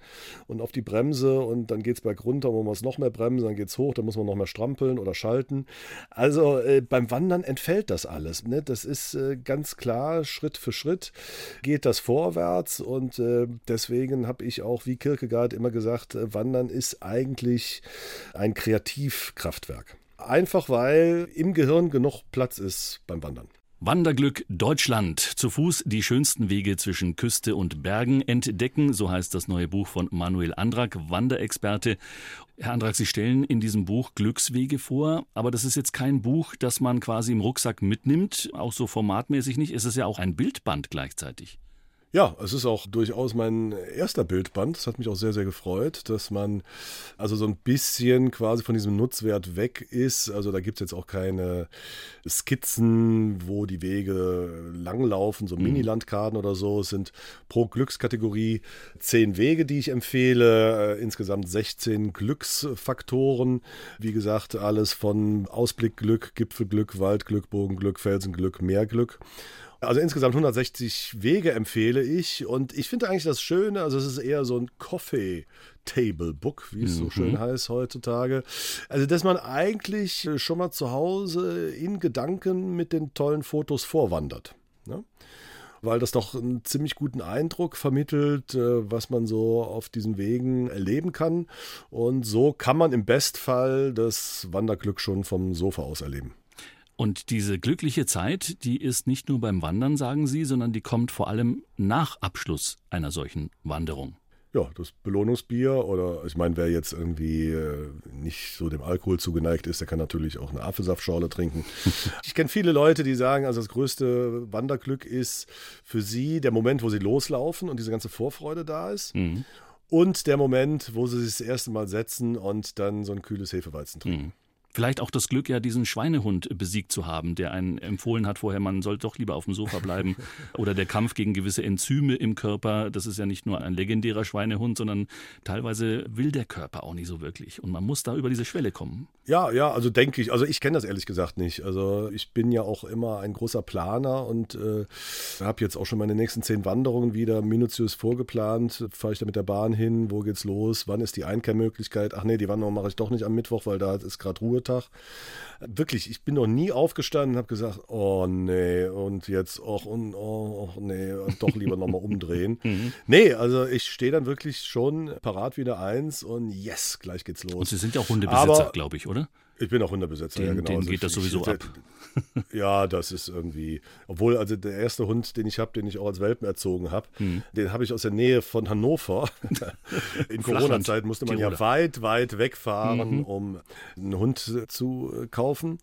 und auf die Bremse und dann geht es wo man es noch mehr bremsen, dann geht es hoch, dann muss man noch mehr strampeln oder schalten. Also äh, beim Wandern entfällt das alles. Ne? Das ist äh, ganz klar, Schritt für Schritt geht das vorwärts und äh, deswegen habe ich auch wie Kierkegaard immer gesagt, äh, Wandern ist eigentlich ein Kreativkraftwerk. Einfach weil im Gehirn genug Platz ist beim Wandern. Wanderglück Deutschland. Zu Fuß die schönsten Wege zwischen Küste und Bergen entdecken, so heißt das neue Buch von Manuel Andrak, Wanderexperte. Herr Andrak, Sie stellen in diesem Buch Glückswege vor, aber das ist jetzt kein Buch, das man quasi im Rucksack mitnimmt, auch so formatmäßig nicht. Es ist ja auch ein Bildband gleichzeitig. Ja, es ist auch durchaus mein erster Bildband. Das hat mich auch sehr, sehr gefreut, dass man also so ein bisschen quasi von diesem Nutzwert weg ist. Also da gibt es jetzt auch keine Skizzen, wo die Wege langlaufen, so mhm. Mini-Landkarten oder so. Es sind pro Glückskategorie zehn Wege, die ich empfehle. Äh, insgesamt 16 Glücksfaktoren. Wie gesagt, alles von Ausblickglück, Gipfelglück, Waldglück, Bogenglück, Felsenglück, Meerglück. Also insgesamt 160 Wege empfehle ich und ich finde eigentlich das Schöne, also es ist eher so ein Coffee Table Book, wie es mhm. so schön heißt heutzutage. Also, dass man eigentlich schon mal zu Hause in Gedanken mit den tollen Fotos vorwandert. Ne? weil das doch einen ziemlich guten Eindruck vermittelt, äh, was man so auf diesen Wegen erleben kann. Und so kann man im Bestfall das Wanderglück schon vom Sofa aus erleben. Und diese glückliche Zeit, die ist nicht nur beim Wandern, sagen Sie, sondern die kommt vor allem nach Abschluss einer solchen Wanderung. Ja, das Belohnungsbier oder ich meine, wer jetzt irgendwie äh, nicht so dem Alkohol zugeneigt ist, der kann natürlich auch eine Apfelsaftschorle trinken. ich kenne viele Leute, die sagen, also das größte Wanderglück ist für sie der Moment, wo sie loslaufen und diese ganze Vorfreude da ist. Mhm. Und der Moment, wo sie sich das erste Mal setzen und dann so ein kühles Hefeweizen trinken. Mhm. Vielleicht auch das Glück, ja, diesen Schweinehund besiegt zu haben, der einen empfohlen hat vorher, man soll doch lieber auf dem Sofa bleiben. Oder der Kampf gegen gewisse Enzyme im Körper. Das ist ja nicht nur ein legendärer Schweinehund, sondern teilweise will der Körper auch nicht so wirklich. Und man muss da über diese Schwelle kommen. Ja, ja, also denke ich. Also ich kenne das ehrlich gesagt nicht. Also ich bin ja auch immer ein großer Planer und äh, habe jetzt auch schon meine nächsten zehn Wanderungen wieder minutiös vorgeplant. Fahre ich da mit der Bahn hin? Wo geht's los? Wann ist die Einkehrmöglichkeit? Ach nee, die Wanderung mache ich doch nicht am Mittwoch, weil da ist gerade Ruhe Ruhetag. Wirklich, ich bin noch nie aufgestanden und habe gesagt, oh nee, und jetzt, och, und, oh, nee, doch lieber nochmal umdrehen. Mhm. nee, also ich stehe dann wirklich schon parat wie eine Eins und yes, gleich geht's los. Und Sie sind ja auch Hundebesitzer, glaube ich, oder? Ich bin auch Hundebesitzer, den, ja genau. Denen also geht das sowieso ich, ab. Ja, das ist irgendwie, obwohl also der erste Hund, den ich habe, den ich auch als Welpen erzogen habe, hm. den habe ich aus der Nähe von Hannover. In Corona-Zeit musste man Tiroler. ja weit, weit wegfahren, mhm. um einen Hund zu kaufen.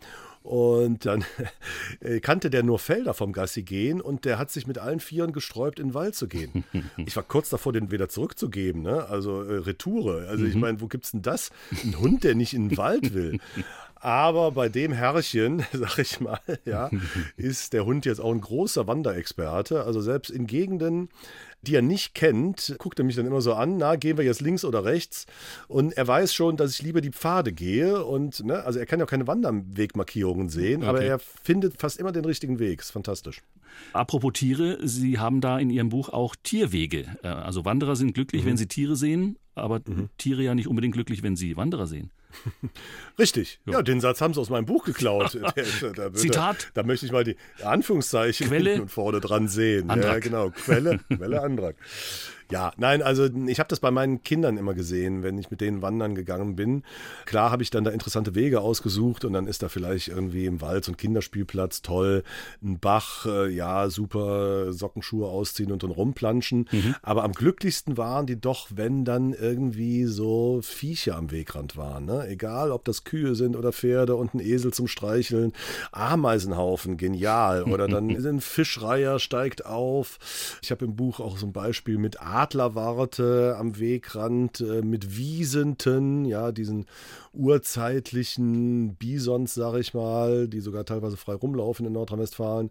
Und dann kannte der nur Felder vom Gassi gehen und der hat sich mit allen Vieren gesträubt, in den Wald zu gehen. Ich war kurz davor, den wieder zurückzugeben, ne? also äh, Retoure. Also mhm. ich meine, wo gibt's denn das? Ein Hund, der nicht in den Wald will. Aber bei dem Herrchen, sag ich mal, ja, ist der Hund jetzt auch ein großer Wanderexperte. Also selbst in Gegenden, die er nicht kennt, guckt er mich dann immer so an, na, gehen wir jetzt links oder rechts? Und er weiß schon, dass ich lieber die Pfade gehe und, ne, also er kann ja auch keine Wanderwegmarkierungen sehen, okay. aber er findet fast immer den richtigen Weg. Ist fantastisch. Apropos Tiere, Sie haben da in Ihrem Buch auch Tierwege. Äh, also Wanderer sind glücklich, mhm. wenn sie Tiere sehen, aber mhm. Tiere ja nicht unbedingt glücklich, wenn sie Wanderer sehen. Richtig. Ja. ja. den Satz haben sie aus meinem Buch geklaut. da, da, Zitat. Da, da, möchte ich mal die Anführungszeichen Quelle und vorne dran sehen. Antrag. Ja, genau. Quelle, Quelle Antrag. Ja, nein, also ich habe das bei meinen Kindern immer gesehen, wenn ich mit denen wandern gegangen bin. Klar habe ich dann da interessante Wege ausgesucht und dann ist da vielleicht irgendwie im Wald so ein Kinderspielplatz toll, ein Bach, äh, ja, super Sockenschuhe ausziehen und dann rumplanschen. Mhm. Aber am glücklichsten waren die doch, wenn dann irgendwie so Viecher am Wegrand waren. Ne? Egal, ob das Kühe sind oder Pferde und ein Esel zum Streicheln. Ameisenhaufen, genial. Oder dann ein Fischreiher steigt auf. Ich habe im Buch auch so ein Beispiel mit Ameisen Adlerwarte am Wegrand äh, mit Wiesenten, ja, diesen urzeitlichen Bisons, sage ich mal, die sogar teilweise frei rumlaufen in Nordrhein-Westfalen.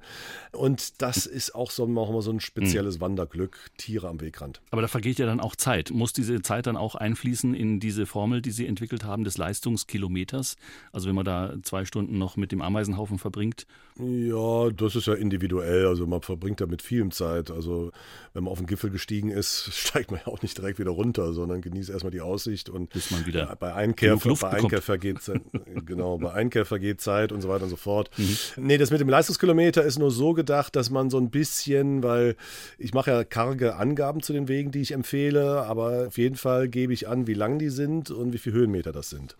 Und das ist auch so, auch immer so ein spezielles mhm. Wanderglück, Tiere am Wegrand. Aber da vergeht ja dann auch Zeit. Muss diese Zeit dann auch einfließen in diese Formel, die Sie entwickelt haben, des Leistungskilometers? Also wenn man da zwei Stunden noch mit dem Ameisenhaufen verbringt? Ja, das ist ja individuell. Also man verbringt da mit vielem Zeit. Also wenn man auf den Gipfel gestiegen ist, steigt man ja auch nicht direkt wieder runter, sondern genießt erstmal die Aussicht und bis man wieder bei Einkehr, bei Einkehr vergeht Zeit, genau, bei Einkehr vergeht Zeit und so weiter und so fort. Mhm. Nee, das mit dem Leistungskilometer ist nur so gedacht, dass man so ein bisschen, weil ich mache ja karge Angaben zu den Wegen, die ich empfehle, aber auf jeden Fall gebe ich an, wie lang die sind und wie viele Höhenmeter das sind.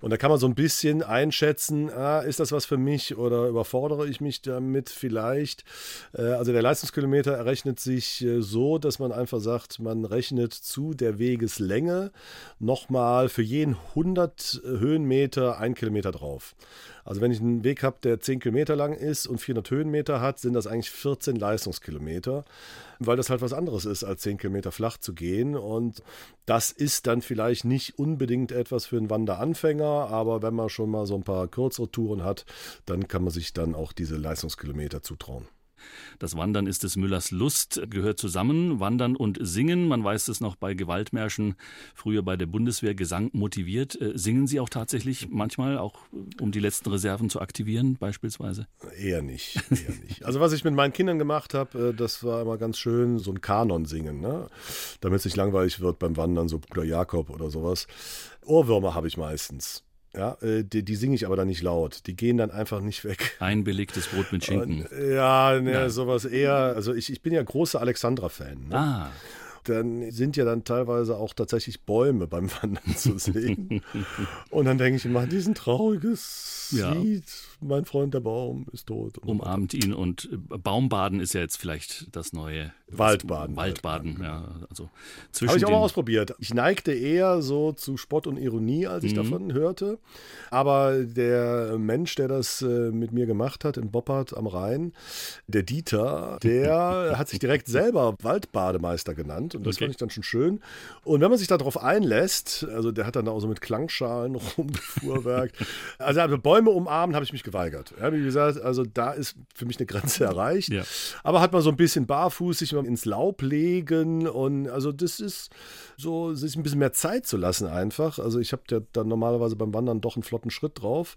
Und da kann man so ein bisschen einschätzen, ah, ist das was für mich oder überfordere ich mich damit vielleicht? Äh, also der Leistungskilometer errechnet sich äh, so, dass man einfach sagt, man rechnet zu der Wegeslänge nochmal für jeden 100 Höhenmeter ein Kilometer drauf. Also wenn ich einen Weg habe, der 10 Kilometer lang ist und 400 Höhenmeter hat, sind das eigentlich 14 Leistungskilometer, weil das halt was anderes ist, als 10 Kilometer flach zu gehen. Und das ist dann vielleicht nicht unbedingt etwas für einen Wanderanfänger, aber wenn man schon mal so ein paar kürzere Touren hat, dann kann man sich dann auch diese Leistungskilometer zutrauen. Das Wandern ist des Müllers Lust, gehört zusammen. Wandern und Singen, man weiß es noch bei Gewaltmärschen, früher bei der Bundeswehr Gesang motiviert. Äh, singen Sie auch tatsächlich manchmal, auch äh, um die letzten Reserven zu aktivieren, beispielsweise? Eher nicht, eher nicht. Also was ich mit meinen Kindern gemacht habe, äh, das war immer ganz schön, so ein Kanon singen, ne? damit es nicht langweilig wird beim Wandern, so Bruder Jakob oder sowas. Ohrwürmer habe ich meistens. Ja, äh, die, die singe ich aber dann nicht laut. Die gehen dann einfach nicht weg. Ein belegtes Brot mit Schinken. Und, ja, ne, ja, sowas eher. Also ich, ich bin ja großer Alexandra-Fan. Ne? Ah dann sind ja dann teilweise auch tatsächlich Bäume beim Wandern zu sehen. und dann denke ich immer, diesen trauriges ja. Lied, mein Freund der Baum ist tot. Umarmt ihn und äh, Baumbaden ist ja jetzt vielleicht das neue Waldbaden. Waldbaden, ja. Also Habe ich auch mal ausprobiert. Ich neigte eher so zu Spott und Ironie, als ich mhm. davon hörte. Aber der Mensch, der das äh, mit mir gemacht hat in Boppard am Rhein, der Dieter, der hat sich direkt selber Waldbademeister genannt. Und das okay. fand ich dann schon schön. Und wenn man sich darauf einlässt, also der hat dann auch so mit Klangschalen rumgefuhrwerkt. also, also Bäume umarmen habe ich mich geweigert. Ja, wie gesagt, also da ist für mich eine Grenze erreicht. Ja. Aber hat man so ein bisschen barfuß sich mal ins Laub legen und also das ist so, sich ein bisschen mehr Zeit zu lassen einfach. Also ich habe ja dann normalerweise beim Wandern doch einen flotten Schritt drauf,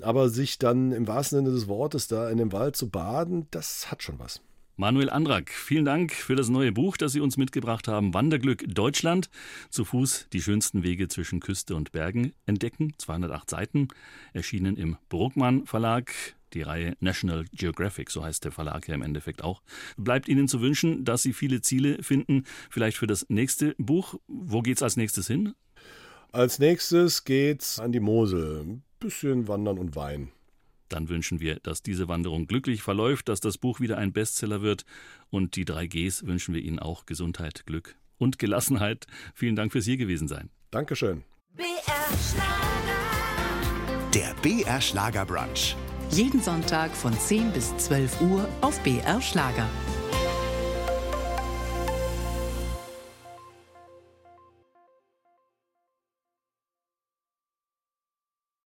aber sich dann im wahrsten Sinne des Wortes da in dem Wald zu baden, das hat schon was. Manuel Andrak, vielen Dank für das neue Buch, das Sie uns mitgebracht haben. Wanderglück Deutschland. Zu Fuß die schönsten Wege zwischen Küste und Bergen entdecken. 208 Seiten. Erschienen im Bruckmann Verlag. Die Reihe National Geographic, so heißt der Verlag ja im Endeffekt auch. Bleibt Ihnen zu wünschen, dass Sie viele Ziele finden. Vielleicht für das nächste Buch. Wo geht's als nächstes hin? Als nächstes geht's an die Mosel. Ein bisschen wandern und Wein. Dann wünschen wir, dass diese Wanderung glücklich verläuft, dass das Buch wieder ein Bestseller wird und die drei Gs wünschen wir Ihnen auch Gesundheit, Glück und Gelassenheit. Vielen Dank fürs hier gewesen sein. Dankeschön. BR Schlager. Der BR Schlager Brunch. Jeden Sonntag von 10 bis 12 Uhr auf BR Schlager.